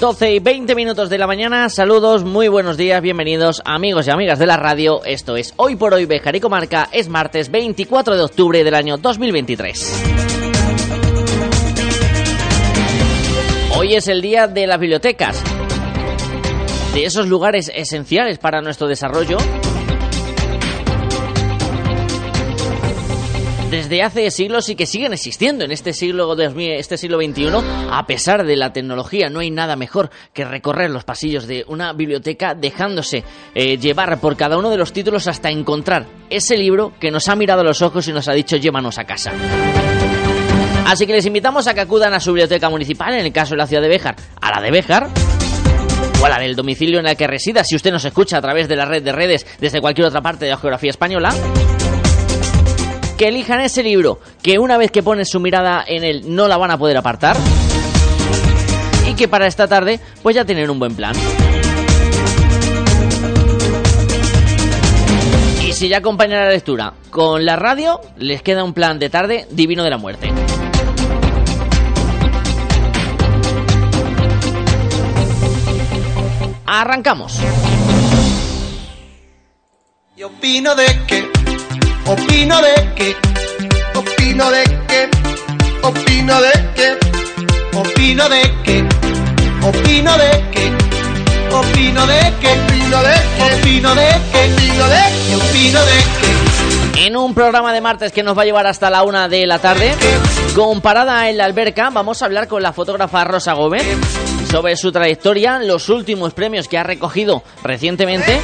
Doce y 20 minutos de la mañana, saludos, muy buenos días, bienvenidos amigos y amigas de la radio, esto es Hoy por Hoy Bejar y Comarca, es martes 24 de octubre del año 2023. Hoy es el día de las bibliotecas, de esos lugares esenciales para nuestro desarrollo. Desde hace siglos y que siguen existiendo en este siglo, este siglo XXI, a pesar de la tecnología, no hay nada mejor que recorrer los pasillos de una biblioteca dejándose eh, llevar por cada uno de los títulos hasta encontrar ese libro que nos ha mirado a los ojos y nos ha dicho llévanos a casa. Así que les invitamos a que acudan a su biblioteca municipal, en el caso de la ciudad de Béjar, a la de Béjar, o a la del domicilio en el que resida, si usted nos escucha a través de la red de redes desde cualquier otra parte de la geografía española. Que elijan ese libro, que una vez que ponen su mirada en él no la van a poder apartar. Y que para esta tarde, pues ya tienen un buen plan. Y si ya acompaña la lectura con la radio, les queda un plan de tarde divino de la muerte. Arrancamos. Opino de que, opino de que, opino de que, opino de que, opino de que, opino de que, opino de que, opino de que, opino de que, opino de que, opino de que. En un programa de martes que nos va a llevar hasta la una de la tarde, con parada en la alberca, vamos a hablar con la fotógrafa Rosa Gómez sobre su trayectoria, los últimos premios que ha recogido recientemente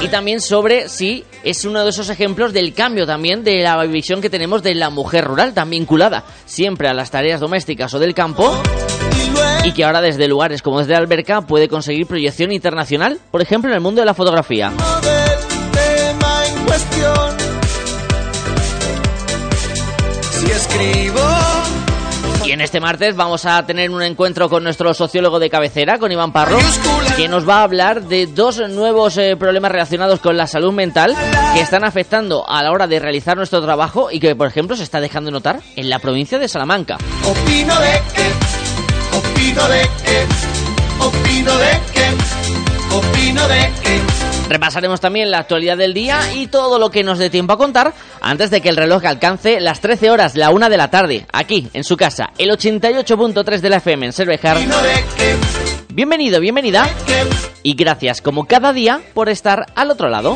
y también sobre si es uno de esos ejemplos del cambio también de la visión que tenemos de la mujer rural, tan vinculada siempre a las tareas domésticas o del campo y que ahora desde lugares como desde Alberca puede conseguir proyección internacional, por ejemplo en el mundo de la fotografía. Escribo y en este martes vamos a tener un encuentro con nuestro sociólogo de cabecera, con Iván Parro, que nos va a hablar de dos nuevos eh, problemas relacionados con la salud mental que están afectando a la hora de realizar nuestro trabajo y que, por ejemplo, se está dejando notar en la provincia de Salamanca. Opino de que, opino de que, opino de que, opino de que. Repasaremos también la actualidad del día y todo lo que nos dé tiempo a contar antes de que el reloj alcance las 13 horas, la 1 de la tarde, aquí en su casa, el 88.3 de la FM en Cervejar. Bienvenido, bienvenida y gracias como cada día por estar al otro lado.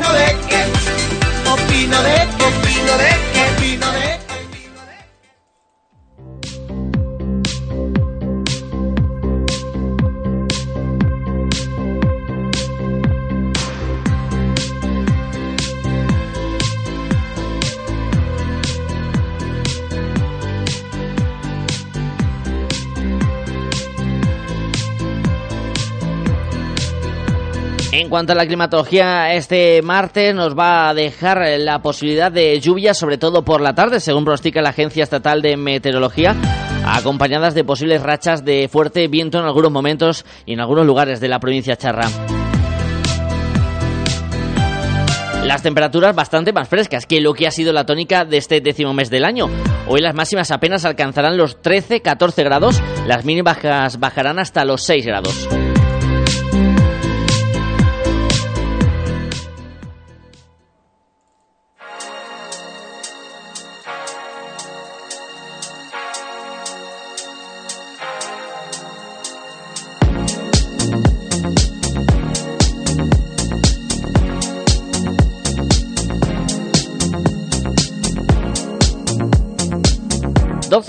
En cuanto a la climatología, este martes nos va a dejar la posibilidad de lluvia, sobre todo por la tarde, según pronostica la Agencia Estatal de Meteorología, acompañadas de posibles rachas de fuerte viento en algunos momentos y en algunos lugares de la provincia charra. Las temperaturas bastante más frescas que lo que ha sido la tónica de este décimo mes del año. Hoy las máximas apenas alcanzarán los 13-14 grados, las mínimas bajarán hasta los 6 grados.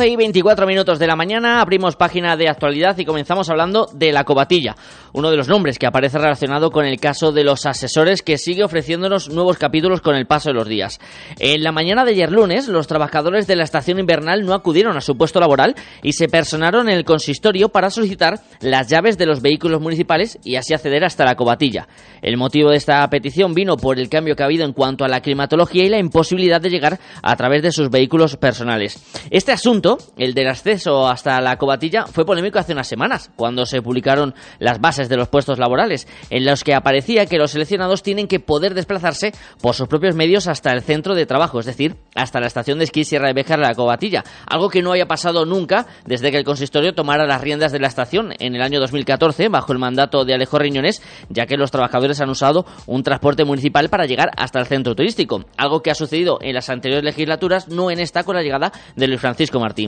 12 y 24 minutos de la mañana abrimos página de actualidad y comenzamos hablando de la cobatilla, uno de los nombres que aparece relacionado con el caso de los asesores que sigue ofreciéndonos nuevos capítulos con el paso de los días. En la mañana de ayer lunes, los trabajadores de la estación invernal no acudieron a su puesto laboral y se personaron en el consistorio para solicitar las llaves de los vehículos municipales y así acceder hasta la cobatilla. El motivo de esta petición vino por el cambio que ha habido en cuanto a la climatología y la imposibilidad de llegar a través de sus vehículos personales. Este asunto, el del acceso hasta la cobatilla, fue polémico hace unas semanas, cuando se publicaron las bases de los puestos laborales, en los que aparecía que los seleccionados tienen que poder desplazarse por sus propios medios hasta el centro de trabajo, es decir, hasta la estación de esquí Sierra de Béjar la cobatilla, algo que no haya pasado nunca desde que el consistorio tomara las riendas de la estación en el año 2014 bajo el mandato de Alejo Riñones, ya que los trabajadores han usado un transporte municipal para llegar hasta el centro turístico, algo que ha sucedido en las anteriores legislaturas, no en esta con la llegada de Luis Francisco Martín.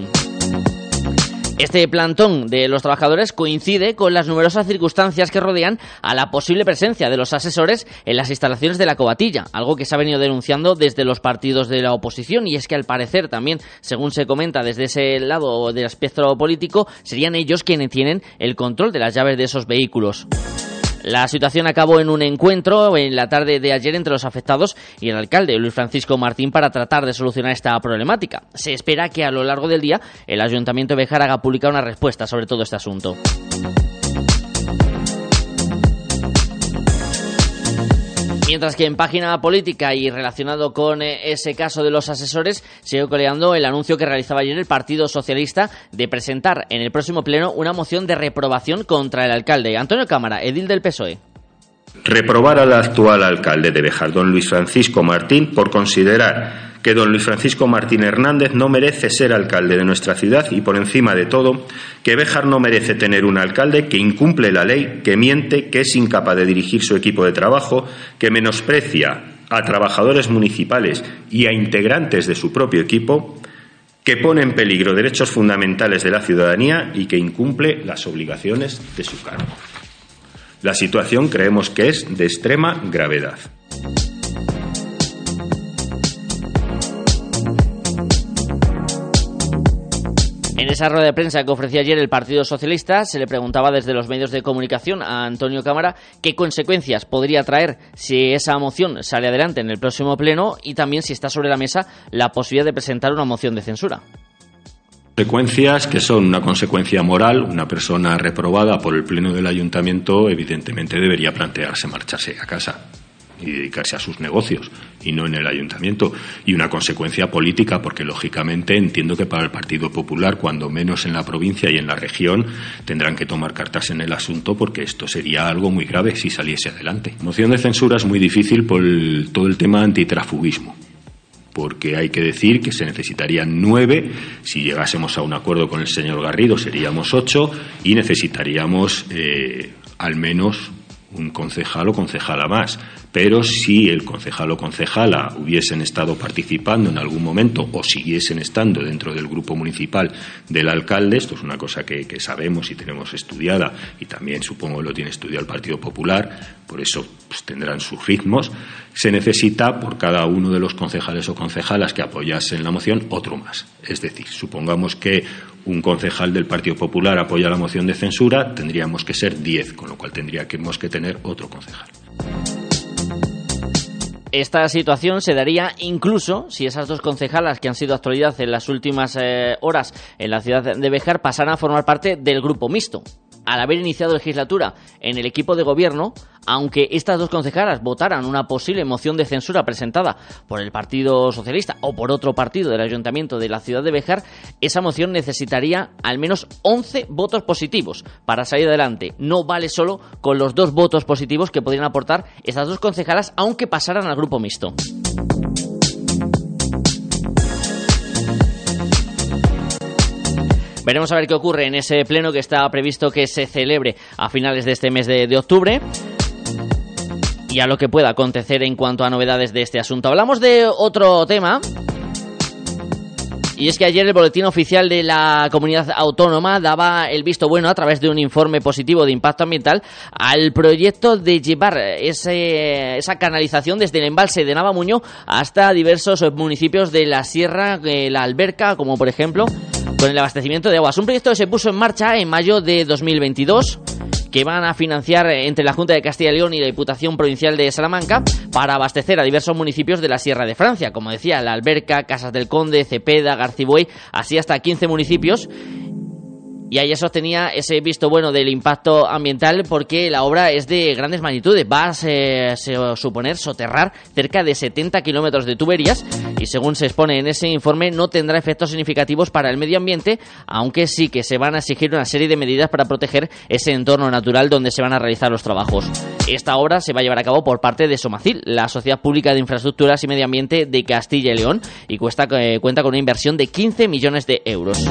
Este plantón de los trabajadores coincide con las numerosas circunstancias que rodean a la posible presencia de los asesores en las instalaciones de la cobatilla, algo que se ha venido denunciando desde los partidos de la oposición y es que al parecer también, según se comenta desde ese lado del espectro político, serían ellos quienes tienen el control de las llaves de esos vehículos. La situación acabó en un encuentro en la tarde de ayer entre los afectados y el alcalde Luis Francisco Martín para tratar de solucionar esta problemática. Se espera que a lo largo del día el Ayuntamiento de Bejar haga pública una respuesta sobre todo este asunto. Mientras que en página política y relacionado con eh, ese caso de los asesores, sigue coleando el anuncio que realizaba ayer el Partido Socialista de presentar en el próximo pleno una moción de reprobación contra el alcalde. Antonio Cámara, edil del PSOE. Reprobar al actual alcalde de Bejar, don Luis Francisco Martín, por considerar que don Luis Francisco Martín Hernández no merece ser alcalde de nuestra ciudad y, por encima de todo, que Béjar no merece tener un alcalde que incumple la ley, que miente, que es incapaz de dirigir su equipo de trabajo, que menosprecia a trabajadores municipales y a integrantes de su propio equipo, que pone en peligro derechos fundamentales de la ciudadanía y que incumple las obligaciones de su cargo. La situación creemos que es de extrema gravedad. En esa rueda de prensa que ofrecía ayer el Partido Socialista, se le preguntaba desde los medios de comunicación a Antonio Cámara qué consecuencias podría traer si esa moción sale adelante en el próximo pleno y también si está sobre la mesa la posibilidad de presentar una moción de censura. Consecuencias que son una consecuencia moral, una persona reprobada por el Pleno del Ayuntamiento evidentemente debería plantearse marcharse a casa y dedicarse a sus negocios y no en el ayuntamiento. Y una consecuencia política, porque lógicamente entiendo que para el Partido Popular, cuando menos en la provincia y en la región, tendrán que tomar cartas en el asunto porque esto sería algo muy grave si saliese adelante. Moción de censura es muy difícil por todo el tema antitrafugismo porque hay que decir que se necesitarían nueve, si llegásemos a un acuerdo con el señor Garrido seríamos ocho. Y necesitaríamos eh, al menos un concejal o concejala más. Pero si el concejal o concejala hubiesen estado participando en algún momento o siguiesen estando dentro del grupo municipal del alcalde, esto es una cosa que, sabemos y tenemos estudiada y también supongo lo tiene estudiado el Partido Popular, por eso pues, tendrán sus ritmos, se necesita por cada uno de los concejales o concejalas que apoyasen la moción otro más. Es decir, supongamos que un concejal del Partido Popular apoya la moción de censura, tendríamos que ser diez, con lo cual tendríamos que tener otro concejal. Esta situación se daría incluso si esas dos concejalas que han sido actualidad en las últimas eh, horas en la ciudad de Bejar pasaran a formar parte del grupo mixto al haber iniciado legislatura en el equipo de gobierno, aunque estas dos concejalas votaran una posible moción de censura presentada por el Partido Socialista o por otro partido del Ayuntamiento de la ciudad de Bejar, esa moción necesitaría al menos 11 votos positivos para salir adelante. No vale solo con los dos votos positivos que podrían aportar estas dos concejalas, aunque pasaran al grupo mixto. Veremos a ver qué ocurre en ese pleno que está previsto que se celebre a finales de este mes de, octubre y a lo que pueda acontecer en cuanto a novedades de este asunto. Hablamos de otro tema. Y es que ayer el boletín oficial de la comunidad autónoma daba el visto bueno a través de un informe positivo de impacto ambiental al proyecto de llevar esa canalización desde el embalse de Navamuño hasta diversos municipios de la Sierra, eh, la Alberca, como por ejemplo con el abastecimiento de aguas. Un proyecto que se puso en marcha en mayo de 2022 que van a financiar entre la Junta de Castilla y León y la Diputación Provincial de Salamanca para abastecer a diversos municipios de la Sierra de Francia, como decía, La Alberca, Casas del Conde, Cepeda, Garcibuey, así hasta 15 municipios y ahí eso tenía ese visto bueno del impacto ambiental porque la obra es de grandes magnitudes. Va a se, suponer soterrar cerca de 70 kilómetros de tuberías y según se expone en ese informe no tendrá efectos significativos para el medio ambiente, aunque sí que se van a exigir una serie de medidas para proteger ese entorno natural donde se van a realizar los trabajos. Esta obra se va a llevar a cabo por parte de Somacil, la Sociedad Pública de Infraestructuras y Medio Ambiente de Castilla y León, y cuesta, eh, cuenta con una inversión de 15 millones de euros.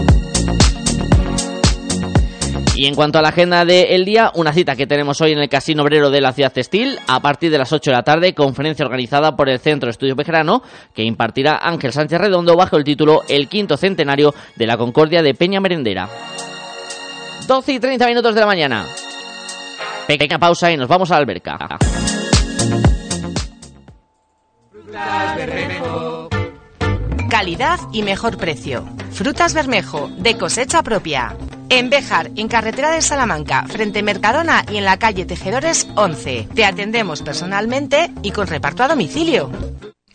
Y en cuanto a la agenda del día, una cita que tenemos hoy en el Casino Obrero de la Ciudad Textil, a partir de las 8 de la tarde, conferencia organizada por el Centro de Estudios Bejerano, que impartirá Ángel Sánchez Redondo bajo el título El quinto centenario de la Concordia de Peña Merendera. 12 y 30 minutos de la mañana. Pequeña pausa y nos vamos a la alberca. Calidad y mejor precio. Frutas Bermejo, de cosecha propia. En Béjar, en carretera de Salamanca, frente Mercadona y en la calle Tejedores 11. Te atendemos personalmente y con reparto a domicilio.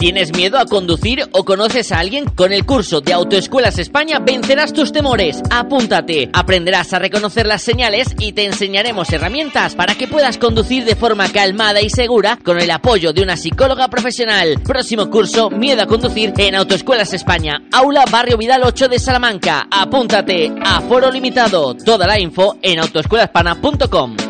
¿Tienes miedo a conducir o conoces a alguien? Con el curso de Autoescuelas España vencerás tus temores. Apúntate, aprenderás a reconocer las señales y te enseñaremos herramientas para que puedas conducir de forma calmada y segura con el apoyo de una psicóloga profesional. Próximo curso, Miedo a conducir en Autoescuelas España, Aula Barrio Vidal 8 de Salamanca. Apúntate, a foro limitado. Toda la info en autoescuelaspana.com.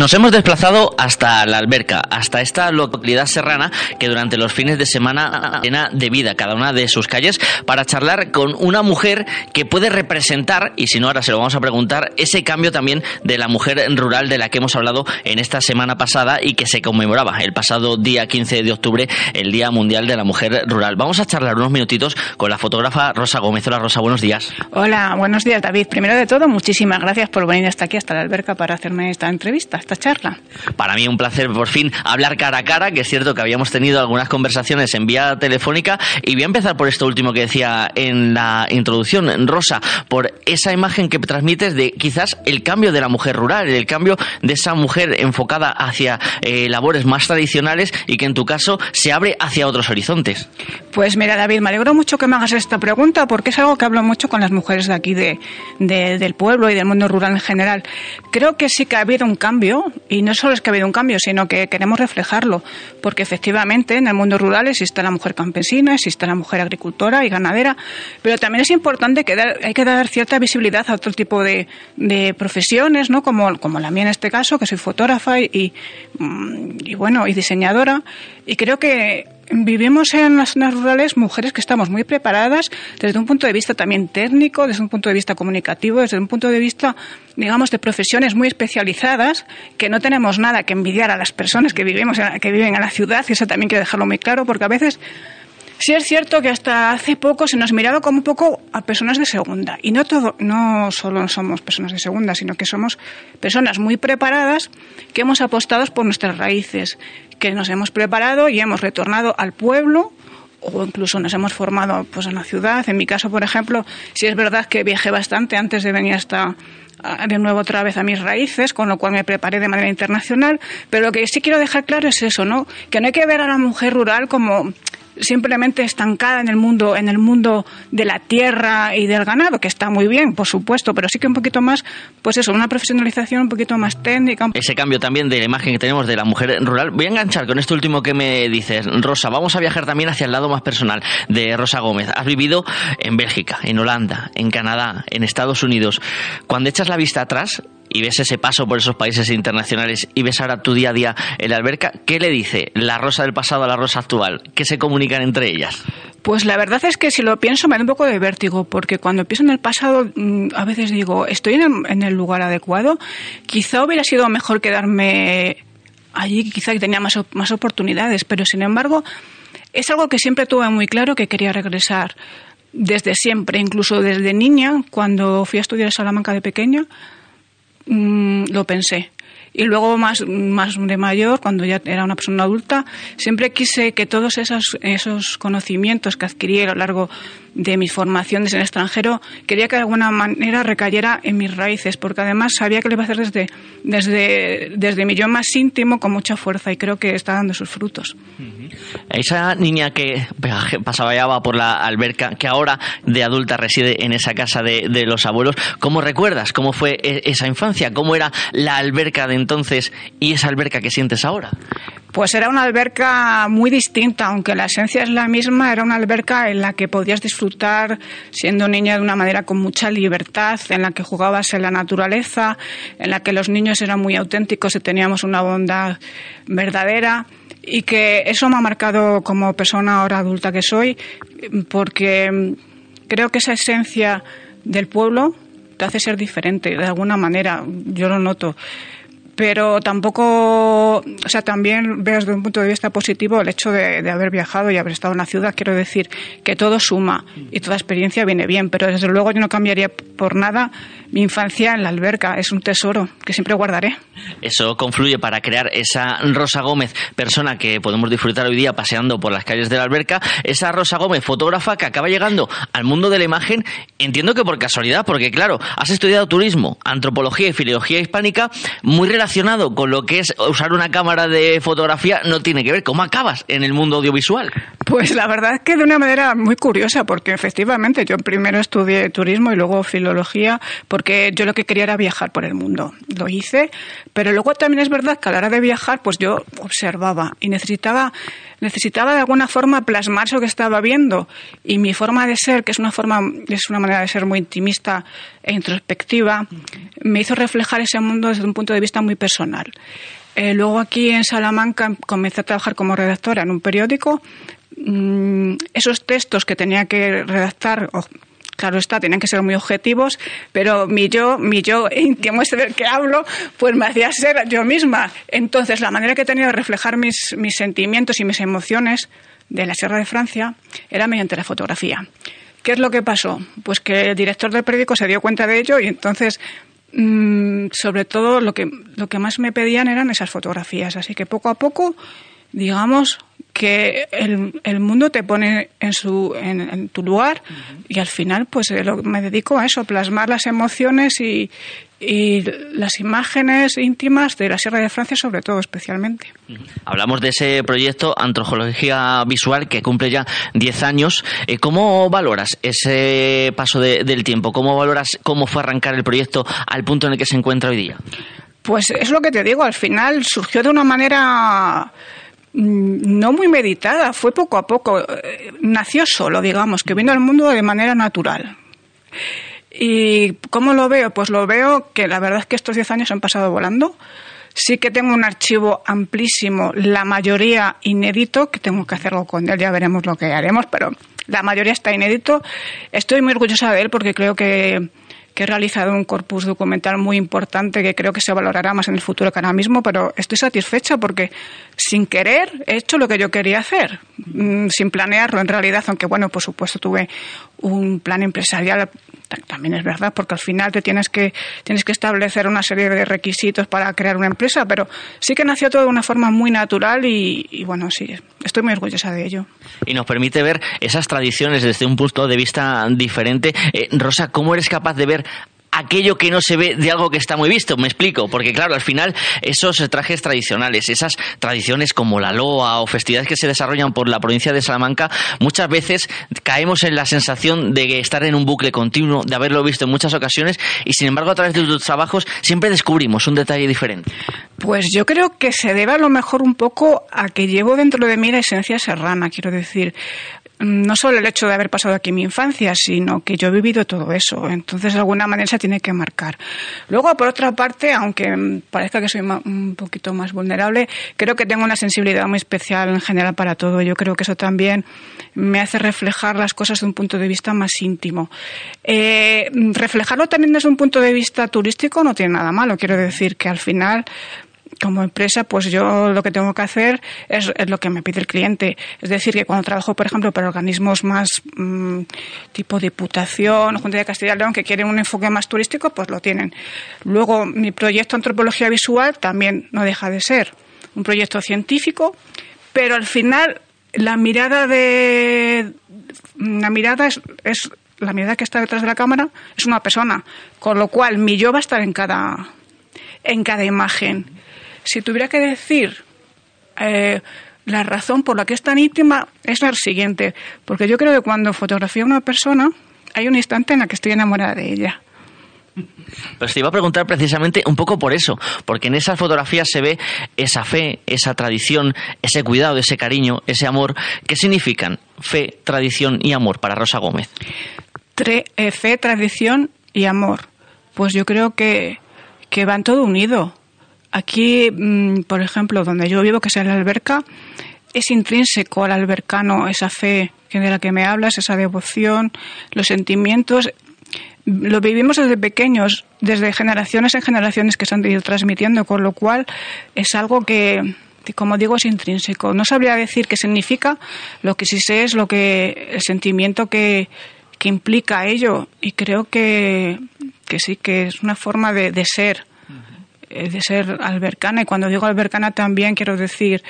Nos hemos desplazado hasta la alberca, hasta esta localidad serrana que durante los fines de semana llena de vida cada una de sus calles para charlar con una mujer que puede representar, y si no ahora se lo vamos a preguntar, ese cambio también de la mujer rural de la que hemos hablado en esta semana pasada y que se conmemoraba el pasado día 15 de octubre, el Día Mundial de la Mujer Rural. Vamos a charlar unos minutitos con la fotógrafa Rosa Gómez. Hola Rosa, buenos días. Hola, buenos días David. Primero de todo, muchísimas gracias por venir hasta aquí, hasta la alberca, para hacerme esta entrevista charla. Para mí un placer por fin hablar cara a cara, que es cierto que habíamos tenido algunas conversaciones en vía telefónica y voy a empezar por esto último que decía en la introducción, Rosa, por esa imagen que transmites de quizás el cambio de la mujer rural, el cambio de esa mujer enfocada hacia eh, labores más tradicionales y que en tu caso se abre hacia otros horizontes. Pues mira, David, me alegro mucho que me hagas esta pregunta porque es algo que hablo mucho con las mujeres de aquí de, del pueblo y del mundo rural en general. Creo que sí que ha habido un cambio y no solo es que ha habido un cambio, sino que queremos reflejarlo, porque efectivamente en el mundo rural existe la mujer campesina, existe la mujer agricultora y ganadera, pero también es importante que hay que dar cierta visibilidad a otro tipo de, profesiones, ¿no? Como, como la mía en este caso, que soy fotógrafa y, mm, y bueno, y diseñadora, y creo que vivimos en las zonas rurales mujeres que estamos muy preparadas desde un punto de vista también técnico, desde un punto de vista comunicativo, desde un punto de vista, digamos, de profesiones muy especializadas, que no tenemos nada que envidiar a las personas que vivimos, que viven en la ciudad, y eso también quiero dejarlo muy claro, porque a veces Sí es cierto que hasta hace poco se nos miraba como un poco a personas de segunda. Y no, todo, no solo somos personas de segunda, sino que somos personas muy preparadas que hemos apostado por nuestras raíces, que nos hemos preparado y hemos retornado al pueblo o incluso nos hemos formado pues en la ciudad. En mi caso, por ejemplo, sí es verdad que viajé bastante antes de venir hasta de nuevo otra vez a mis raíces, con lo cual me preparé de manera internacional, pero lo que sí quiero dejar claro es eso, ¿no? Que no hay que ver a la mujer rural como simplemente estancada en el mundo, en el mundo de la tierra y del ganado, que está muy bien, por supuesto, pero sí que un poquito más, pues eso, una profesionalización un poquito más técnica. Ese cambio también de la imagen que tenemos de la mujer rural. Voy a enganchar con esto último que me dices, Rosa. Vamos a viajar también hacia el lado más personal de Rosa Gómez. Has vivido en Bélgica, en Holanda, en Canadá, en Estados Unidos. Cuando echas la vista atrás, y ves ese paso por esos países internacionales y ves ahora tu día a día en la alberca, ¿qué le dice la rosa del pasado a la rosa actual? ¿Qué se comunican entre ellas? Pues la verdad es que si lo pienso me da un poco de vértigo, porque cuando pienso en el pasado mm, a veces digo, estoy en el, lugar adecuado, quizá hubiera sido mejor quedarme allí, quizá tenía más, más oportunidades, pero sin embargo es algo que siempre tuve muy claro que quería regresar desde siempre, incluso desde niña, cuando fui a estudiar a Salamanca de pequeña, Mm, lo pensé. Y luego más, más de mayor, cuando ya era una persona adulta, siempre quise que todos esos, esos conocimientos que adquirí a lo largo de mis formaciones en el extranjero, quería que de alguna manera recayera en mis raíces, porque además sabía que lo iba a hacer desde, desde, desde mi yo más íntimo con mucha fuerza y creo que está dando sus frutos. Esa niña que pasaba ya por la alberca, que ahora de adulta reside en esa casa de, de los abuelos, ¿cómo recuerdas? ¿Cómo fue e, esa infancia? ¿Cómo era la alberca de entonces y esa alberca que sientes ahora? Pues era una alberca muy distinta, aunque la esencia es la misma, era una alberca en la que podías disfrutar siendo niña de una manera con mucha libertad, en la que jugabas en la naturaleza, en la que los niños eran muy auténticos y teníamos una bondad verdadera y que eso me ha marcado como persona ahora adulta que soy, porque creo que esa esencia del pueblo te hace ser diferente de alguna manera, yo lo noto pero tampoco, o sea, también veo desde un punto de vista positivo el hecho de, de, haber viajado y haber estado en la ciudad. Quiero decir que todo suma y toda experiencia viene bien, pero desde luego yo no cambiaría por nada mi infancia en la alberca. Es un tesoro que siempre guardaré. Eso confluye para crear esa Rosa Gómez, persona que podemos disfrutar hoy día paseando por las calles de la alberca. Esa Rosa Gómez, fotógrafa que acaba llegando al mundo de la imagen, entiendo que por casualidad, porque claro, has estudiado turismo, antropología y filología hispánica, muy relacionado relacionado con lo que es usar una cámara de fotografía no tiene que ver. ¿Cómo acabas en el mundo audiovisual? Pues la verdad es que de una manera muy curiosa, porque efectivamente yo primero estudié turismo y luego filología, porque yo lo que quería era viajar por el mundo. Lo hice, pero luego también es verdad que a la hora de viajar, pues yo observaba y necesitaba necesitaba de alguna forma plasmar eso que estaba viendo y mi forma de ser, que es una forma es una manera de ser muy intimista e introspectiva, me hizo reflejar ese mundo desde un punto de vista muy personal. Eh, luego aquí en Salamanca comencé a trabajar como redactora en un periódico. Mm, esos textos que tenía que redactar, claro está, tenían que ser muy objetivos, pero mi yo, mi yo íntimo, ese del que hablo, pues me hacía ser yo misma. Entonces, la manera que tenía de reflejar mis, mis sentimientos y mis emociones de la Sierra de Francia era mediante la fotografía. ¿Qué es lo que pasó? Pues que el director del periódico se dio cuenta de ello y entonces Mm, sobre todo lo que, lo que más me pedían eran esas fotografías. Así que poco a poco, digamos que el, el mundo te pone en, su, en, tu lugar y al final pues eh, me dedico a eso, plasmar las emociones y, y las imágenes íntimas de la Sierra de Francia, sobre todo, especialmente. Hablamos de ese proyecto Antropología Visual que cumple ya 10 años. Eh, ¿Cómo valoras ese paso del tiempo? ¿Cómo valoras cómo fue arrancar el proyecto al punto en el que se encuentra hoy día? Pues es lo que te digo, al final surgió de una manera no muy meditada, fue poco a poco, eh, nació solo, digamos, que vino al mundo de manera natural. ¿Y cómo lo veo? Pues lo veo que la verdad es que estos 10 años han pasado volando. Sí que tengo un archivo amplísimo, la mayoría inédito, que tengo que hacerlo con él, ya veremos lo que haremos, pero la mayoría está inédito. Estoy muy orgullosa de él porque creo que, que he realizado un corpus documental muy importante que creo que se valorará más en el futuro que ahora mismo, pero estoy satisfecha porque sin querer he hecho lo que yo quería hacer, mm, sin planearlo en realidad, aunque bueno, por supuesto tuve un plan empresarial también es verdad, porque al final te tienes que, tienes que establecer una serie de requisitos para crear una empresa, pero sí que nació todo de una forma muy natural y, bueno, sí, estoy muy orgullosa de ello. Y nos permite ver esas tradiciones desde un punto de vista diferente. Eh, Rosa, ¿cómo eres capaz de ver aquello que no se ve de algo que está muy visto. Me explico, porque claro, al final esos trajes tradicionales, esas tradiciones como la loa o festividades que se desarrollan por la provincia de Salamanca, muchas veces caemos en la sensación de estar en un bucle continuo, de haberlo visto en muchas ocasiones y sin embargo a través de tus trabajos siempre descubrimos un detalle diferente. Pues yo creo que se debe a lo mejor un poco a que llevo dentro de mí la esencia serrana, quiero decir no solo el hecho de haber pasado aquí mi infancia, sino que yo he vivido todo eso. Entonces, de alguna manera se tiene que marcar. Luego, por otra parte, aunque parezca que soy un poquito más vulnerable, creo que tengo una sensibilidad muy especial en general para todo. Yo creo que eso también me hace reflejar las cosas de un punto de vista más íntimo. Eh, reflejarlo también desde un punto de vista turístico no tiene nada malo. Quiero decir que al final como empresa, pues yo lo que tengo que hacer es, lo que me pide el cliente. Es decir, que cuando trabajo, por ejemplo, para organismos más mm, tipo Diputación, Junta de Castilla y León, que quieren un enfoque más turístico, pues lo tienen. Luego, mi proyecto Antropología Visual también no deja de ser un proyecto científico, pero al final la mirada de la mirada es, es la mirada que está detrás de la cámara es una persona, con lo cual mi yo va a estar en cada en cada imagen. Si tuviera que decir eh, la razón por la que es tan íntima, es la siguiente. Porque yo creo que cuando fotografío a una persona, hay un instante en el que estoy enamorada de ella. Pues te iba a preguntar precisamente un poco por eso, porque en esas fotografías se ve esa fe, esa tradición, ese cuidado, ese cariño, ese amor. ¿Qué significan fe, tradición y amor para Rosa Gómez? Eh, fe, tradición y amor. Pues yo creo que, que van todo unido. Aquí, mm, por ejemplo, donde yo vivo, que es la alberca, es intrínseco al albercano esa fe de la que me hablas, esa devoción, los sentimientos. Lo vivimos desde pequeños, desde generaciones en generaciones que se han ido transmitiendo, con lo cual es algo que, como digo, es intrínseco. No sabría decir qué significa, lo que sí sé es lo que el sentimiento que, que implica ello y creo que, que sí que es una forma de, ser de ser albercana y cuando digo albercana también quiero decir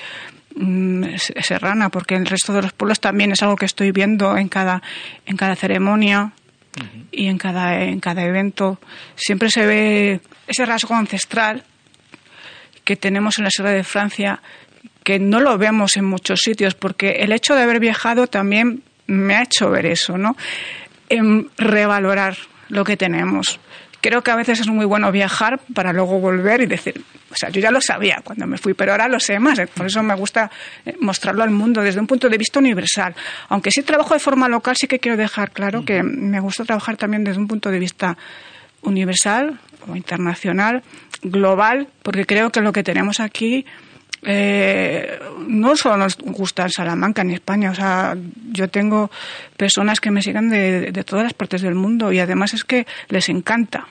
mm, serrana porque el resto de los pueblos también es algo que estoy viendo en cada en cada ceremonia y en cada en cada evento. Siempre se ve ese rasgo ancestral que tenemos en la Sierra de Francia que no lo vemos en muchos sitios porque el hecho de haber viajado también me ha hecho ver eso no en revalorar lo que tenemos creo que a veces es muy bueno viajar para luego volver y decir, o sea, yo ya lo sabía cuando me fui, pero ahora lo sé más. Por eso me gusta eh, mostrarlo al mundo desde un punto de vista universal. Aunque sí trabajo de forma local, sí que quiero dejar claro que me gusta trabajar también desde un punto de vista universal o internacional, global, porque creo que lo que tenemos aquí eh, no solo nos gusta en Salamanca ni España, o sea, yo tengo personas que me siguen de, de todas las partes del mundo y además es que les encanta.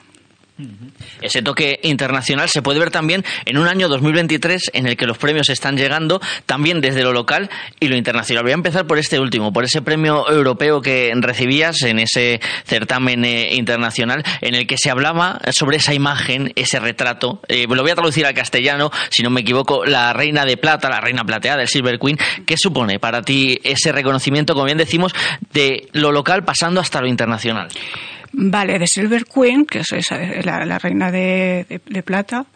Ese toque internacional se puede ver también en un año 2023 en el que los premios están llegando también desde lo local y lo internacional. Voy a empezar por este último, por ese premio europeo que recibías en ese certamen eh, internacional en el que se hablaba sobre esa imagen, ese retrato. Eh, lo voy a traducir al castellano, si no me equivoco, la reina de plata, la reina plateada, el Silver Queen. ¿Qué supone para ti ese reconocimiento, como bien decimos, de lo local pasando hasta lo internacional? Vale, de Silver Queen, que es la, reina de, plata,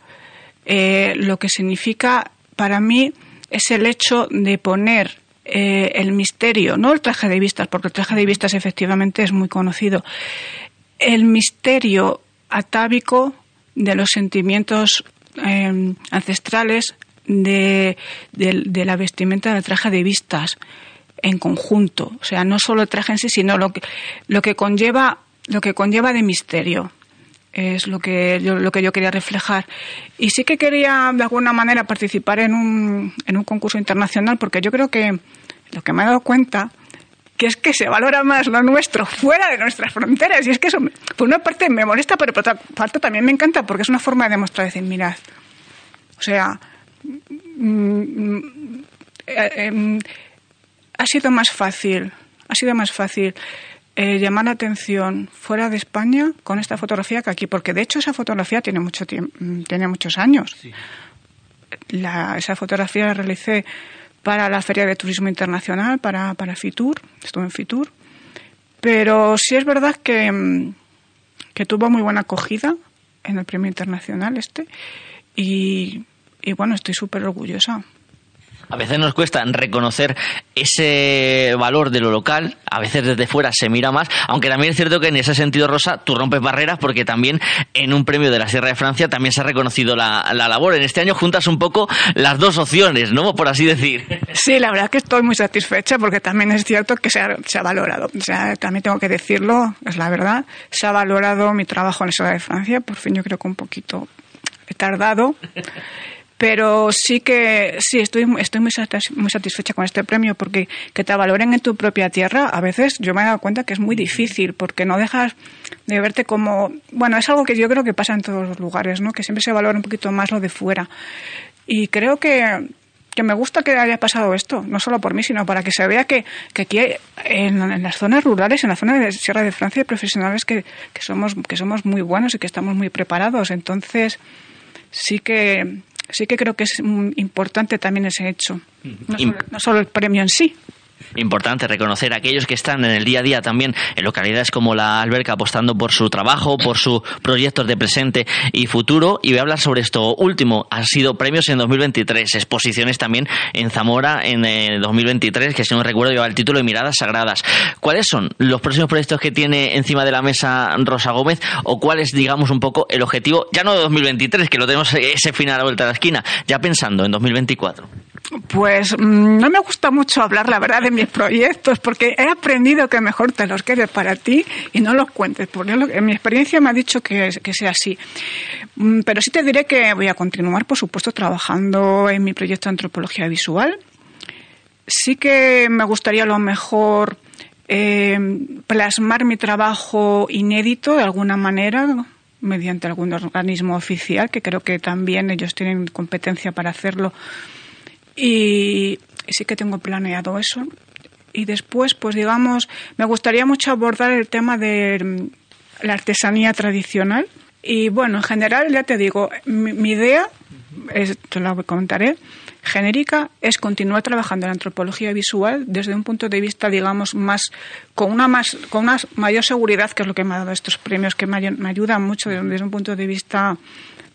eh, lo que significa para mí es el hecho de poner eh, el misterio, no el traje de vistas, porque el traje de vistas efectivamente es muy conocido, el misterio atávico de los sentimientos em, ancestrales de, la vestimenta del traje de vistas en conjunto. O sea, no solo el traje en sí, sino lo que, lo que conlleva lo que conlleva de misterio es lo que yo, lo que yo quería reflejar. Y sí que quería, de alguna manera, participar en un, en un concurso internacional, porque yo creo que lo que me he dado cuenta que es que se valora más lo nuestro fuera de nuestras fronteras. Y es que eso, por una parte, me molesta, pero por otra parte también me encanta, porque es una forma de demostrar, decir, mirad, o sea, mm, mm, eh, em, ha sido más fácil, ha sido más fácil eh, llamar la atención fuera de España con esta fotografía que aquí, porque de hecho esa fotografía tiene mucho tiempo, mm, tiene muchos años. esa fotografía la realicé para la Feria de Turismo Internacional, para, para Fitur, estuve en Fitur. Pero sí es verdad que, mm, que tuvo muy buena acogida en el premio internacional este y, y bueno, estoy súper orgullosa. A veces nos cuesta reconocer ese valor de lo local, a veces desde fuera se mira más, aunque también es cierto que en ese sentido, Rosa, tú rompes barreras porque también en un premio de la Sierra de Francia también se ha reconocido la, labor. En este año juntas un poco las dos opciones, ¿no? Por así decir. Sí, la verdad que estoy muy satisfecha porque también es cierto que se ha, valorado. También tengo que decirlo, es la verdad, se ha valorado mi trabajo en la Sierra de Francia, por fin yo creo que un poquito he tardado. Pero sí que sí estoy estoy muy muy satisfecha con este premio porque que te valoren en tu propia tierra a veces yo me he dado cuenta que es muy difícil porque no dejas de verte como bueno es algo que yo creo que pasa en todos los lugares no que siempre se valora un poquito más lo de fuera. Y creo que que me gusta que haya pasado esto, no solo por mí, sino para que se vea que, que aquí en, en, las zonas rurales, en la zona de Sierra de Francia, hay profesionales que, que, somos, que somos muy buenos y que estamos muy preparados. Entonces, sí que sí que creo que es importante también ese hecho, no solo, el premio en sí. Importante reconocer a aquellos que están en el día a día también en localidades como la Alberca apostando por su trabajo, por sus proyectos de presente y futuro. Y voy a hablar sobre esto último. Han sido premios en 2023, exposiciones también en Zamora en 2023, eh, que si no recuerdo lleva el título de Miradas Sagradas. ¿Cuáles son los próximos proyectos que tiene encima de la mesa Rosa Gómez o cuál es, digamos, un poco el objetivo, ya no de 2023, que lo tenemos ese final a la vuelta de la esquina, ya pensando en 2024? Pues mm, no me gusta mucho hablar, la verdad, de mis proyectos, porque he aprendido que mejor te los quedes para ti y no los cuentes, porque en mi experiencia me ha dicho que, que sea así. Mm, pero sí te diré que voy a continuar, por supuesto, trabajando en mi proyecto de antropología visual. Sí que me gustaría a lo mejor eh, plasmar mi trabajo inédito de alguna manera, mediante algún organismo oficial, que creo que también ellos tienen competencia para hacerlo y sí que tengo planeado eso. Y después, pues digamos, me gustaría mucho abordar el tema de mm, la artesanía tradicional. Y bueno, en general, ya te digo, mi, idea, es, te la comentaré, genérica, es continuar trabajando en antropología visual desde un punto de vista, digamos, más, con una más, con una mayor seguridad, que es lo que me ha dado estos premios, que me, me ayudan mucho desde un punto de vista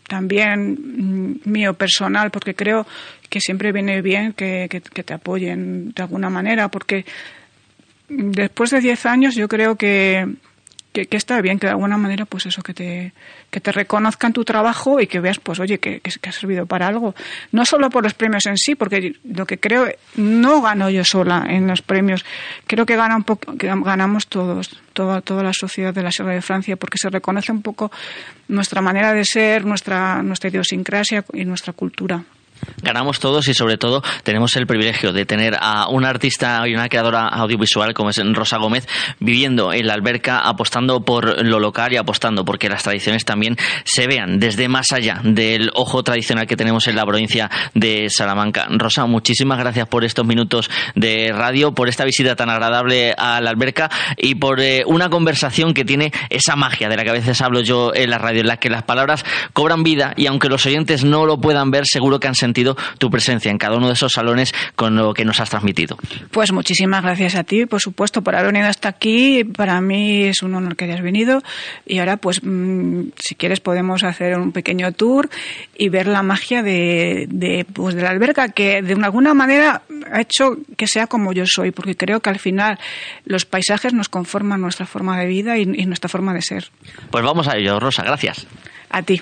también mm, mío personal, porque creo que siempre viene bien que, que, te apoyen de alguna manera, porque después de 10 años yo creo que, que, está bien que de alguna manera pues eso que te que te reconozcan tu trabajo y que veas pues oye que, que, ha servido para algo. No solo por los premios en sí porque lo que creo no gano yo sola en los premios. Creo que gana un poco que ganamos todos toda toda la sociedad de la Sierra de Francia porque se reconoce un poco nuestra manera de ser nuestra nuestra idiosincrasia y nuestra cultura ganamos todos y sobre todo tenemos el privilegio de tener a una artista y una creadora audiovisual como es Rosa Gómez viviendo en la alberca apostando por lo local y apostando porque las tradiciones también se vean desde más allá del ojo tradicional que tenemos en la provincia de Salamanca. Rosa, muchísimas gracias por estos minutos de radio, por esta visita tan agradable a la alberca y por eh, una conversación que tiene esa magia de la que a veces hablo yo en la radio, en la que las palabras cobran vida y aunque los oyentes no lo puedan ver, seguro que han sentido tu presencia en cada uno de esos salones con lo que nos has transmitido. Pues muchísimas gracias a ti, por supuesto, por haber venido hasta aquí. Para mí es un honor que hayas venido. Y ahora, pues, mm, si quieres, podemos hacer un pequeño tour y ver la magia de, de, pues, de la alberca, que de alguna manera ha hecho que sea como yo soy, porque creo que al final los paisajes nos conforman nuestra forma de vida y nuestra forma de ser. Pues vamos a ello, Rosa, gracias. A ti.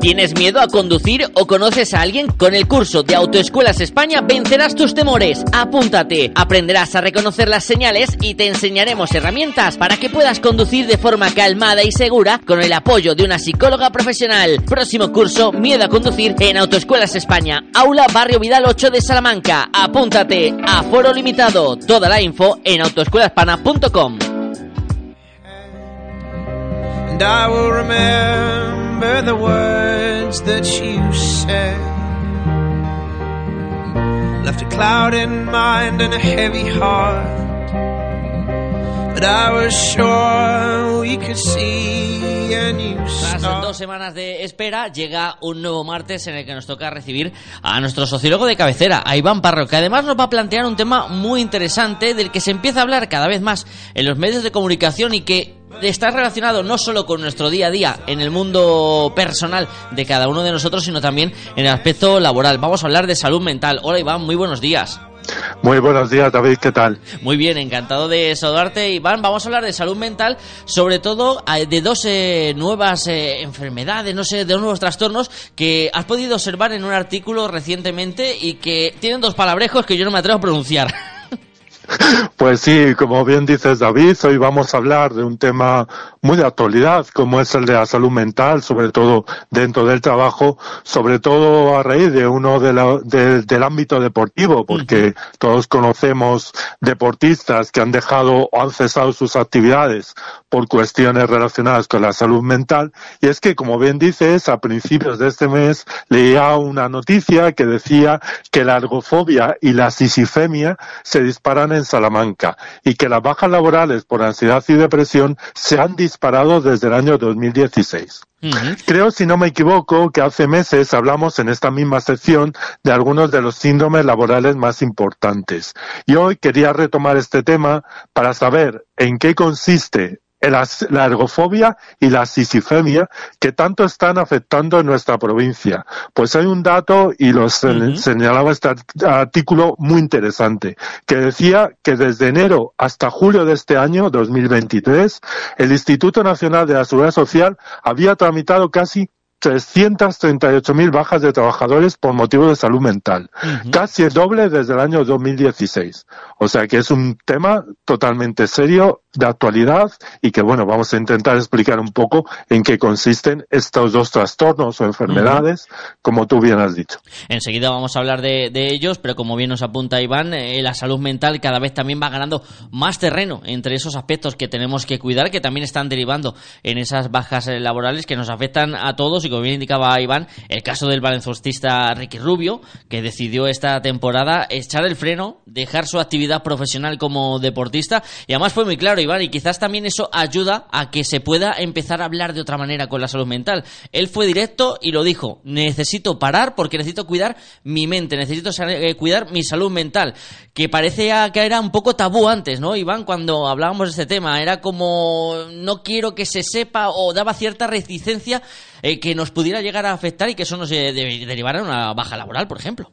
¿Tienes miedo a conducir o conoces a alguien? Con el curso de Autoescuelas España vencerás tus temores. Apúntate, aprenderás a reconocer las señales y te enseñaremos herramientas para que puedas conducir de forma calmada y segura con el apoyo de una psicóloga profesional. Próximo curso Miedo a conducir en Autoescuelas España, Aula Barrio Vidal 8 de Salamanca. Apúntate, a foro limitado. Toda la info en autoescuelaspana.com. Remember the words that you said. Left a cloud in mind and a heavy heart. But I was sure we could see a new Tras dos semanas de espera, llega un nuevo martes en el que nos toca recibir a nuestro sociólogo de cabecera, a Iván Parro, que además nos va a plantear un tema muy interesante del que se empieza a hablar cada vez más en los medios de comunicación y que está relacionado no solo con nuestro día a día en el mundo personal de cada uno de nosotros, sino también en el aspecto laboral. Vamos a hablar de salud mental. Hola Iván, muy buenos días. Muy buenos días, David, ¿qué tal? Muy bien, encantado de saludarte, Iván. Vamos a hablar de salud mental, sobre todo eh, de dos eh, nuevas eh, enfermedades, no sé, de dos nuevos trastornos que has podido observar en un artículo recientemente y que tienen dos palabrejos que yo no me atrevo a pronunciar. Pues sí, como bien dices David, hoy vamos a hablar de un tema muy de actualidad, como es el de la salud mental, sobre todo dentro del trabajo, sobre todo a raíz de uno de la- de- del ámbito deportivo, porque todos conocemos deportistas que han dejado o han cesado sus actividades por cuestiones relacionadas con la salud mental. Y es que, como bien dices, a principios de este mes leía una noticia que decía que la ergofobia y la sisifemia se disparan en Salamanca y que las bajas laborales por ansiedad y depresión se han disparado desde el año 2016. Creo, si no me equivoco, que hace meses hablamos en esta misma sección de algunos de los síndromes laborales más importantes. Y hoy quería retomar este tema para saber en qué consiste la ergofobia y la sisifemia que tanto están afectando en nuestra provincia. Pues hay un dato, y lo se- señalaba este art- artículo muy interesante, que decía que desde enero hasta julio de este año, 2023, el Instituto Nacional de la Seguridad Social había tramitado casi 338.000 bajas de trabajadores por motivos de salud mental, casi el doble desde el año 2016. O sea que es un tema totalmente serio, de actualidad, y que bueno, vamos a intentar explicar un poco en qué consisten estos dos trastornos o enfermedades, como tú bien has dicho. Enseguida vamos a hablar de, de ellos, pero como bien nos apunta Iván, eh, la salud mental cada vez también va ganando más terreno entre esos aspectos que tenemos que cuidar, que también están derivando en esas bajas eh, laborales que nos afectan a todos. Y como bien indicaba Iván, el caso del baloncestista Ricky Rubio, que decidió esta temporada echar el freno, dejar su actividad profesional como deportista. Y además fue muy claro, Iván, y quizás también eso ayuda a que se pueda empezar a hablar de otra manera con la salud mental. Él fue directo y lo dijo, necesito parar porque necesito cuidar mi mente, necesito eh, cuidar mi salud mental, que parecía que era un poco tabú antes, ¿no, Iván? Cuando hablábamos de este tema, era como no quiero que se sepa o daba cierta reticencia eh, que nos pudiera llegar a afectar y que eso nos eh, de- derivara en una baja laboral, por ejemplo.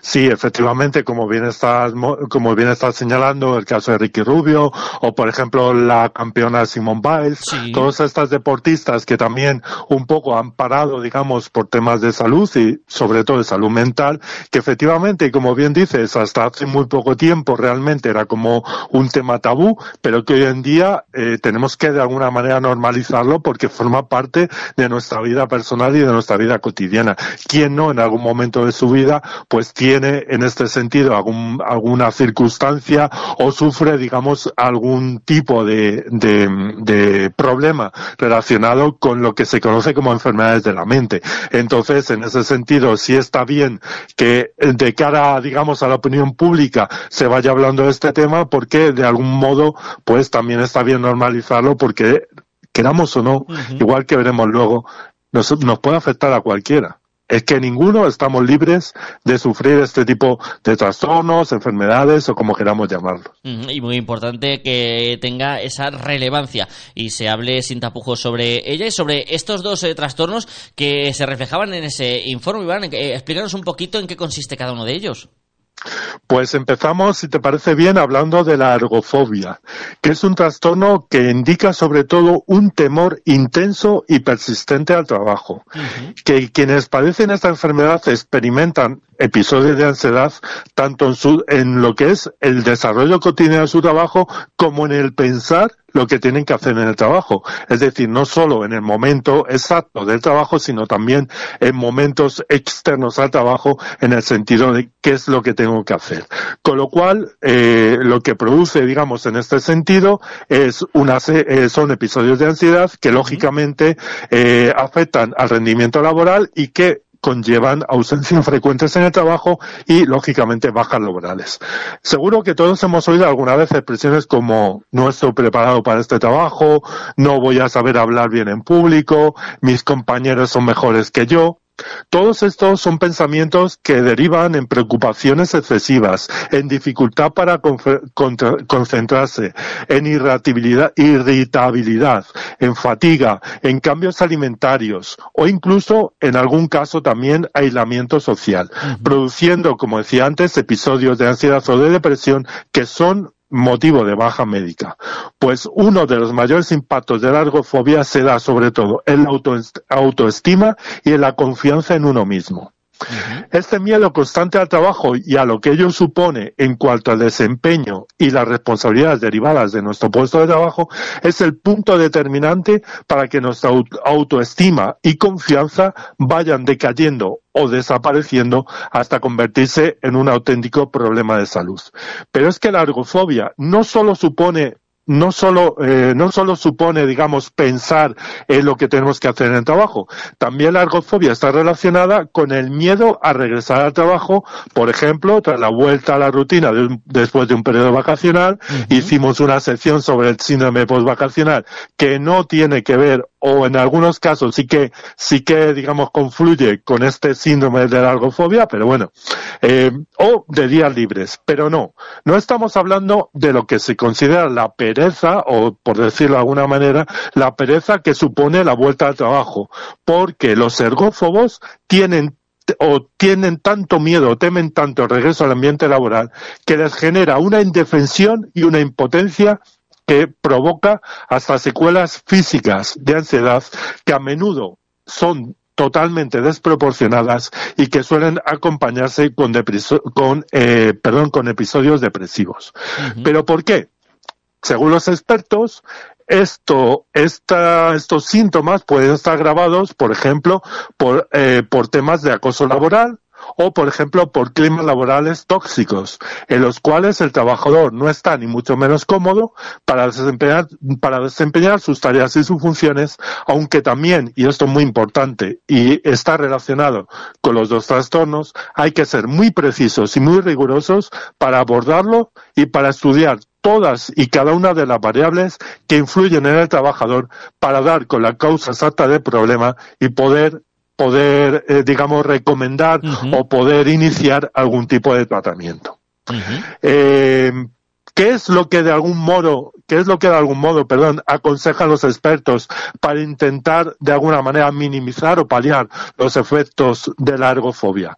Sí, efectivamente, como bien estás, mo- como bien estás señalando, el caso de Ricky Rubio, o por ejemplo la campeona Simone Biles, todas estas deportistas que también un poco han parado, digamos, por temas de salud y sobre todo de salud mental, que efectivamente, como bien dices, hasta hace muy poco tiempo realmente era como un tema tabú, pero que hoy en día eh, tenemos que de alguna manera normalizarlo porque forma parte de nuestra vida personal y de nuestra vida cotidiana. ¿Quién no en algún momento de su vida pues tiene en este sentido algún, alguna circunstancia o sufre, digamos, algún tipo de, de, de problema relacionado con lo que se conoce como enfermedades de la mente. Entonces, en ese sentido, sí está bien que de cara, digamos, a la opinión pública se vaya hablando de este tema porque de algún modo, pues también está bien normalizarlo porque queramos o no, igual que veremos luego, nos, nos puede afectar a cualquiera. Es que ninguno estamos libres de sufrir este tipo de trastornos, enfermedades o como queramos llamarlo. Ujú, Y muy importante que tenga esa relevancia y se hable sin tapujos sobre ella y sobre estos dos eh, trastornos que se reflejaban en ese informe. Iván, eh, explícanos un poquito en qué consiste cada uno de ellos. Pues empezamos, si te parece bien, hablando de la ergofobia, que es un trastorno que indica sobre todo un temor intenso y persistente al trabajo. Que quienes padecen esta enfermedad experimentan episodios de ansiedad tanto en, su, en lo que es el desarrollo cotidiano de su trabajo como en el pensar lo que tienen que hacer en el trabajo. Es decir, no solo en el momento exacto del trabajo, sino también en momentos externos al trabajo en el sentido de qué es lo que tengo que hacer. Con lo cual, eh, lo que produce, digamos, en este sentido, es una, eh, son episodios de ansiedad que lógicamente eh, afectan al rendimiento laboral y que conllevan ausencias frecuentes en el trabajo y, lógicamente, bajas laborales. Seguro que todos hemos oído alguna vez expresiones como no estoy preparado para este trabajo, no voy a saber hablar bien en público, mis compañeros son mejores que yo. Todos estos son pensamientos que derivan en preocupaciones excesivas, en dificultad para concentrarse, en irritabilidad, en fatiga, en cambios alimentarios o incluso, en algún caso, también aislamiento social, produciendo, como decía antes, episodios de ansiedad o de depresión que son motivo de baja médica. Pues uno de los mayores impactos de la ergofobia se da sobre todo en la autoestima y en la confianza en uno mismo. Este miedo constante al trabajo y a lo que ello supone en cuanto al desempeño y las responsabilidades derivadas de nuestro puesto de trabajo es el punto determinante para que nuestra autoestima y confianza vayan decayendo o desapareciendo hasta convertirse en un auténtico problema de salud. Pero es que la ergofobia no solo supone no solo, eh, no solo supone, digamos, pensar en lo que tenemos que hacer en el trabajo, también la ergofobia está relacionada con el miedo a regresar al trabajo, por ejemplo, tras la vuelta a la rutina después de un periodo vacacional, hicimos una sección sobre el síndrome postvacacional que no tiene que ver o en algunos casos sí que sí que digamos confluye con este síndrome de la ergofobia, pero bueno, eh, o de días libres, pero no, no estamos hablando de lo que se considera la pereza o por decirlo de alguna manera la pereza que supone la vuelta al trabajo, porque los ergófobos tienen o tienen tanto miedo o temen tanto el regreso al ambiente laboral que les genera una indefensión y una impotencia que provoca hasta secuelas físicas de ansiedad que a menudo son totalmente desproporcionadas y que suelen acompañarse con, con, eh, perdón, con episodios depresivos. ¿Pero por qué? Según los expertos, esto, esta, estos síntomas pueden estar agravados, por ejemplo, por, eh, por temas de acoso laboral, o, por ejemplo, por climas laborales tóxicos, en los cuales el trabajador no está ni mucho menos cómodo para desempeñar, para desempeñar sus tareas y sus funciones, aunque también, y esto es muy importante y está relacionado con los dos trastornos, hay que ser muy precisos y muy rigurosos para abordarlo y para estudiar todas y cada una de las variables que influyen en el trabajador para dar con la causa exacta del problema y poder poder, eh, digamos, recomendar o poder iniciar algún tipo de tratamiento. eh, ¿Qué es lo que de algún modo, qué es lo que de algún modo, perdón, aconsejan los expertos para intentar de alguna manera minimizar o paliar los efectos de la ergofobia?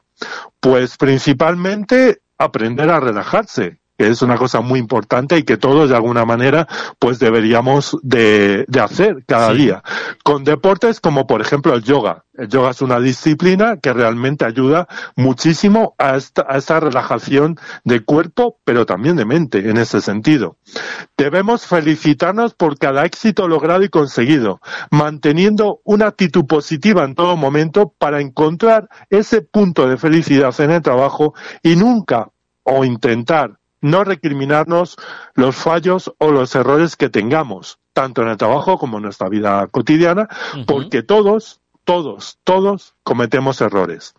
Pues principalmente aprender a relajarse, que es una cosa muy importante y que todos de alguna manera pues deberíamos de, hacer cada día. Con deportes como por ejemplo el yoga. El yoga es una disciplina que realmente ayuda muchísimo a esta, a esta relajación de cuerpo, pero también de mente en ese sentido. Debemos felicitarnos por cada éxito logrado y conseguido, manteniendo una actitud positiva en todo momento para encontrar ese punto de felicidad en el trabajo y nunca o intentar no recriminarnos los fallos o los errores que tengamos, tanto en el trabajo como en nuestra vida cotidiana, porque todos, todos, todos cometemos errores.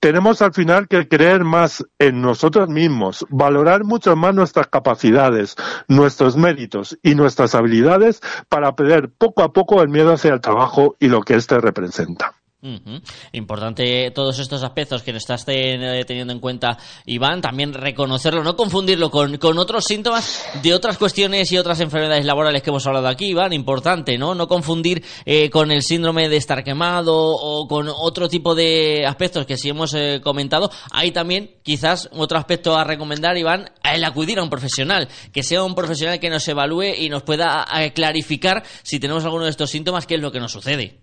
Tenemos al final que creer más en nosotros mismos, valorar mucho más nuestras capacidades, nuestros méritos y nuestras habilidades para perder poco a poco el miedo hacia el trabajo y lo que éste representa. Ujú. Importante todos estos aspectos que estás eh, teniendo en cuenta, Iván, también reconocerlo, no confundirlo con, con otros síntomas de otras cuestiones y otras enfermedades laborales que hemos hablado aquí, Iván, importante, ¿no? No confundir eh, con el síndrome de estar quemado o con otro tipo de aspectos que sí hemos eh, comentado. Hay también, quizás, otro aspecto a recomendar, Iván, el acudir a un profesional, que sea un profesional que nos evalúe y nos pueda eh, clarificar si tenemos alguno de estos síntomas, qué es lo que nos sucede.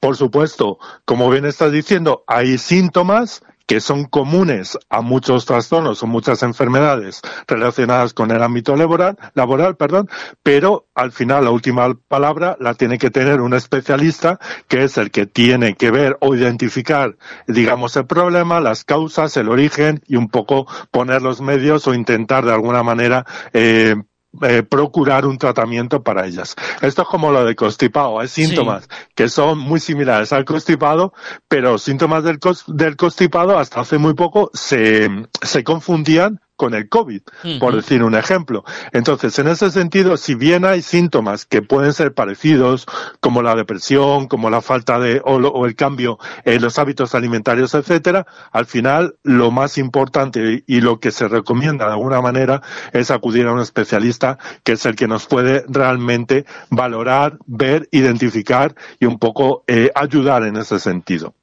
Por supuesto, como bien estás diciendo, hay síntomas que son comunes a muchos trastornos o muchas enfermedades relacionadas con el ámbito laboral, laboral, perdón, pero al final la última palabra la tiene que tener un especialista que es el que tiene que ver o identificar, digamos, el problema, las causas, el origen y un poco poner los medios o intentar de alguna manera eh, eh, procurar un tratamiento para ellas. Esto es como lo de constipado, hay síntomas que son muy similares al constipado, pero síntomas del, cos- del constipado hasta hace muy poco se, se confundían con el COVID, por decir un ejemplo. Entonces, en ese sentido, si bien hay síntomas que pueden ser parecidos, como la depresión, como la falta de, o, lo- o el cambio en los hábitos alimentarios, etcétera, al final lo más importante y lo que se recomienda de alguna manera es acudir a un especialista que es el que nos puede realmente valorar, ver, identificar y un poco eh, ayudar en ese sentido.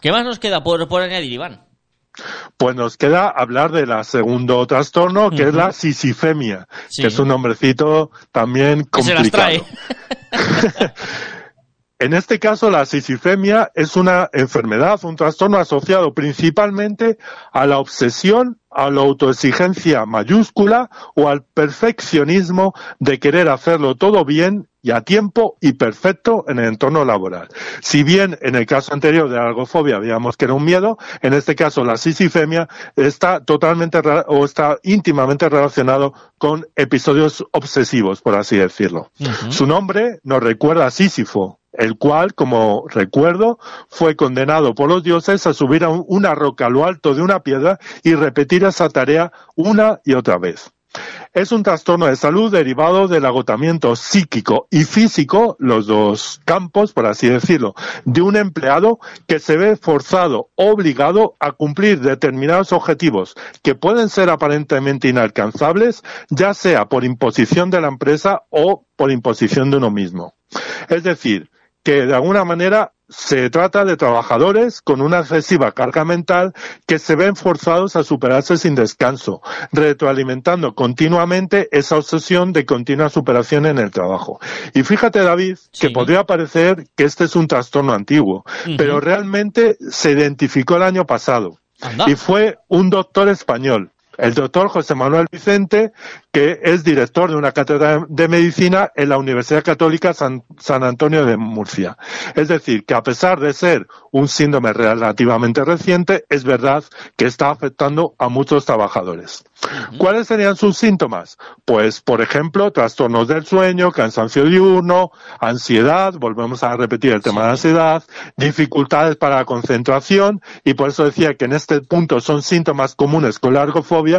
¿Qué más nos queda por, por añadir, Iván? Pues nos queda hablar del segundo trastorno, que es la sisifemia, Sí. que es un nombrecito también Que se las complicado. trae. En este caso, la sisifemia es una enfermedad, un trastorno asociado principalmente a la obsesión, a la autoexigencia mayúscula o al perfeccionismo de querer hacerlo todo bien y a tiempo y perfecto en el entorno laboral. Si bien en el caso anterior de la algofobia veíamos que era un miedo, en este caso la sisifemia está totalmente o está íntimamente relacionado con episodios obsesivos, por así decirlo. Su nombre nos recuerda a Sísifo, el cual, como recuerdo, fue condenado por los dioses a subir a un- una roca a lo alto de una piedra y repetir esa tarea una y otra vez. Es un trastorno de salud derivado del agotamiento psíquico y físico, los dos campos, por así decirlo, de un empleado que se ve forzado, obligado a cumplir determinados objetivos que pueden ser aparentemente inalcanzables, ya sea por imposición de la empresa o por imposición de uno mismo. Es decir, que de alguna manera se trata de trabajadores con una excesiva carga mental que se ven forzados a superarse sin descanso, retroalimentando continuamente esa obsesión de continua superación en el trabajo. Y fíjate, David, que podría parecer que este es un trastorno antiguo, pero realmente se identificó el año pasado. Y fue un doctor español, el doctor José Manuel Vicente, que es director de una cátedra de medicina en la Universidad Católica San, San Antonio de Murcia. Es decir, que a pesar de ser un síndrome relativamente reciente, es verdad que está afectando a muchos trabajadores. ¿Cuáles serían sus síntomas? Pues, por ejemplo, trastornos del sueño, cansancio diurno, ansiedad, volvemos a repetir el tema de ansiedad, dificultades para la concentración, y por eso decía que en este punto son síntomas comunes con la ergofobia,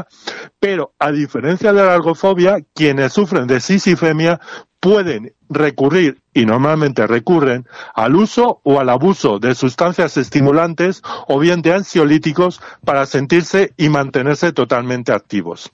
pero a diferencia de la ergofobia, quienes sufren de sisifemia pueden recurrir, y normalmente recurren, al uso o al abuso de sustancias estimulantes o bien de ansiolíticos para sentirse y mantenerse totalmente activos.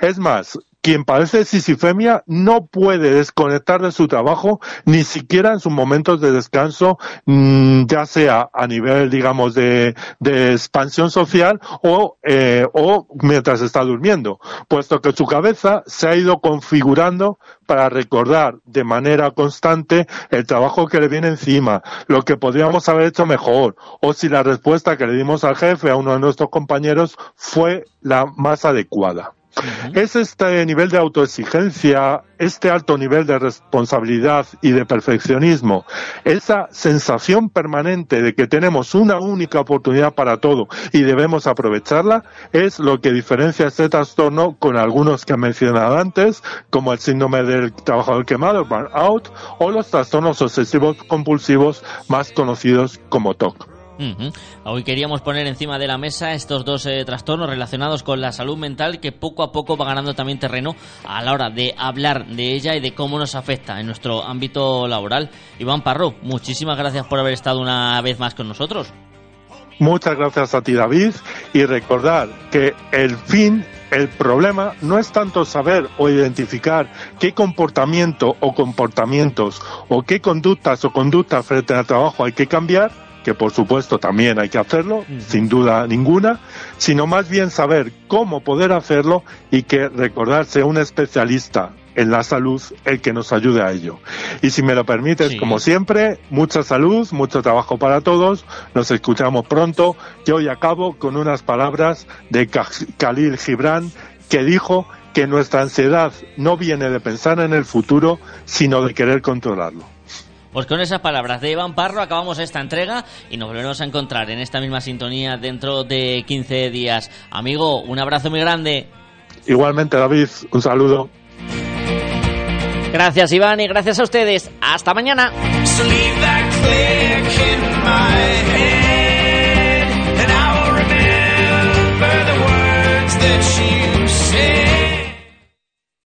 Es más, quien padece sisifemia no puede desconectar de su trabajo ni siquiera en sus momentos de descanso, mm, ya sea a nivel, digamos, de, de expansión social o, eh, o mientras está durmiendo, puesto que su cabeza se ha ido configurando para recordar de manera constante el trabajo que le viene encima, lo que podríamos haber hecho mejor, o si la respuesta que le dimos al jefe, a uno de nuestros compañeros, fue la más adecuada. Es este nivel de autoexigencia, este alto nivel de responsabilidad y de perfeccionismo, esa sensación permanente de que tenemos una única oportunidad para todo y debemos aprovecharla, es lo que diferencia este trastorno con algunos que he mencionado antes, como el síndrome del trabajador quemado, burnout, o los trastornos obsesivos compulsivos más conocidos como TOC. Hoy queríamos poner encima de la mesa estos dos eh, trastornos relacionados con la salud mental que poco a poco va ganando también terreno a la hora de hablar de ella y de cómo nos afecta en nuestro ámbito laboral. Iván Parro, muchísimas gracias por haber estado una vez más con nosotros. Muchas gracias a ti, David, y recordar que el fin, el problema, no es tanto saber o identificar qué comportamiento o comportamientos o qué conductas o conductas frente al trabajo hay que cambiar, que por supuesto también hay que hacerlo, sin duda ninguna, sino más bien saber cómo poder hacerlo y que recordarse un especialista en la salud el que nos ayude a ello. Y si me lo permites, como siempre, mucha salud, mucho trabajo para todos, nos escuchamos pronto y hoy acabo con unas palabras de Khalil Gibran que dijo que nuestra ansiedad no viene de pensar en el futuro, sino de querer controlarlo. Pues con esas palabras de Iván Parro acabamos esta entrega y nos volveremos a encontrar en esta misma sintonía dentro de 15 días. Amigo, un abrazo muy grande. Igualmente, David, un saludo. Gracias, Iván, y gracias a ustedes. Hasta mañana.